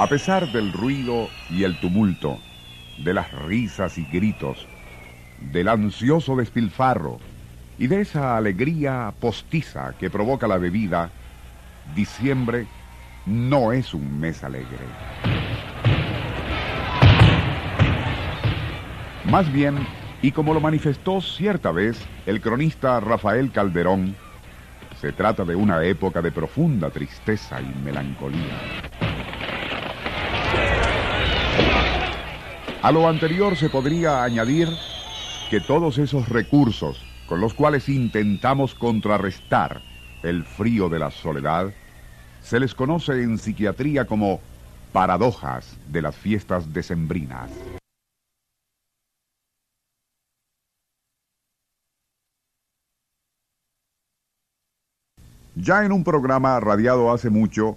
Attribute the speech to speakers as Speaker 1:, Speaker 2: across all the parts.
Speaker 1: A pesar del ruido y el tumulto, de las risas y gritos, del ansioso despilfarro y de esa alegría postiza que provoca la bebida, diciembre no es un mes alegre. Más bien, y como lo manifestó cierta vez el cronista Rafael Calderón, se trata de una época de profunda tristeza y melancolía. A lo anterior se podría añadir que todos esos recursos con los cuales intentamos contrarrestar el frío de la soledad se les conoce en psiquiatría como paradojas de las fiestas decembrinas. Ya en un programa radiado hace mucho,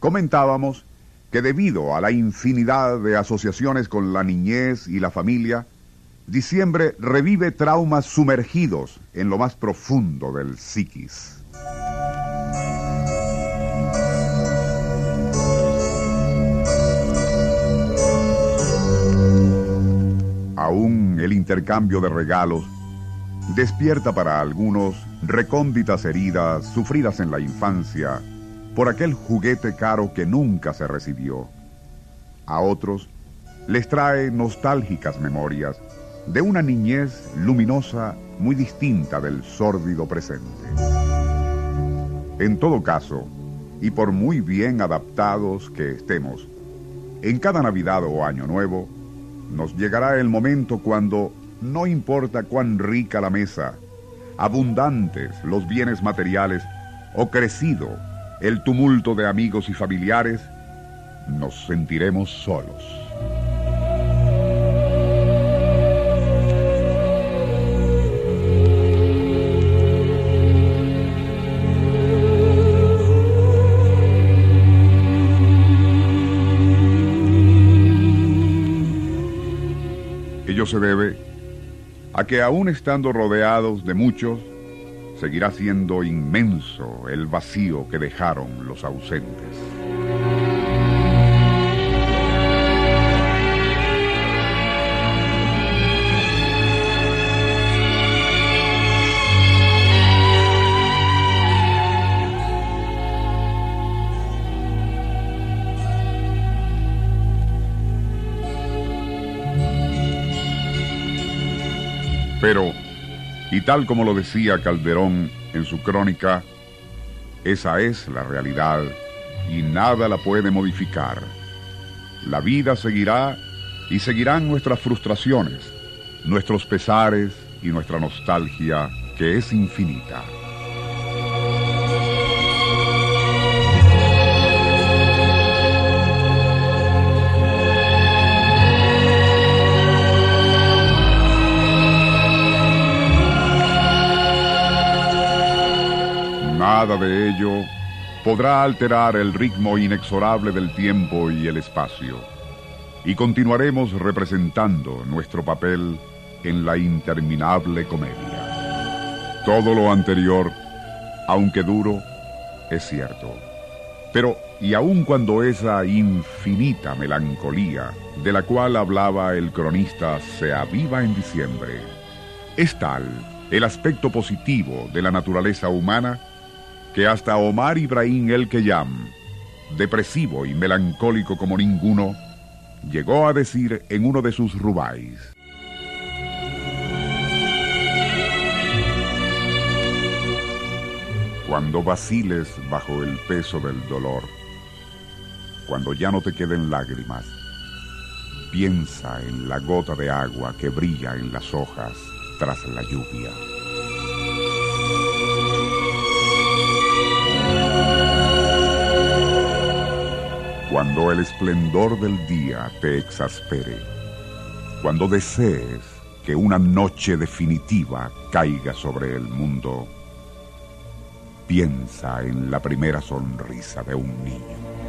Speaker 1: comentábamos que debido a la infinidad de asociaciones con la niñez y la familia, diciembre revive traumas sumergidos en lo más profundo del psiquis. Aún el intercambio de regalos despierta para algunos recónditas heridas sufridas en la infancia por aquel juguete caro que nunca se recibió. A otros les trae nostálgicas memorias de una niñez luminosa muy distinta del sórdido presente. En todo caso, y por muy bien adaptados que estemos, en cada Navidad o Año Nuevo, nos llegará el momento cuando, no importa cuán rica la mesa, abundantes los bienes materiales o crecido el tumulto de amigos y familiares, nos sentiremos solos. Ello se debe a que aún estando rodeados de muchos, seguirá siendo inmenso el vacío que dejaron los ausentes. Pero y tal como lo decía Calderón en su crónica, esa es la realidad y nada la puede modificar. La vida seguirá y seguirán nuestras frustraciones, nuestros pesares y nuestra nostalgia que es infinita. Nada de ello podrá alterar el ritmo inexorable del tiempo y el espacio. Y continuaremos representando nuestro papel en la interminable comedia. Todo lo anterior, aunque duro, es cierto. Pero, y aun cuando esa infinita melancolía de la cual hablaba el cronista se aviva en diciembre, es tal el aspecto positivo de la naturaleza humana que hasta Omar Ibrahim El Keyam, depresivo y melancólico como ninguno, llegó a decir en uno de sus rubáis. Cuando vaciles bajo el peso del dolor, cuando ya no te queden lágrimas, piensa en la gota de agua que brilla en las hojas tras la lluvia. Cuando el esplendor del día te exaspere, cuando desees que una noche definitiva caiga sobre el mundo, piensa en la primera sonrisa de un niño.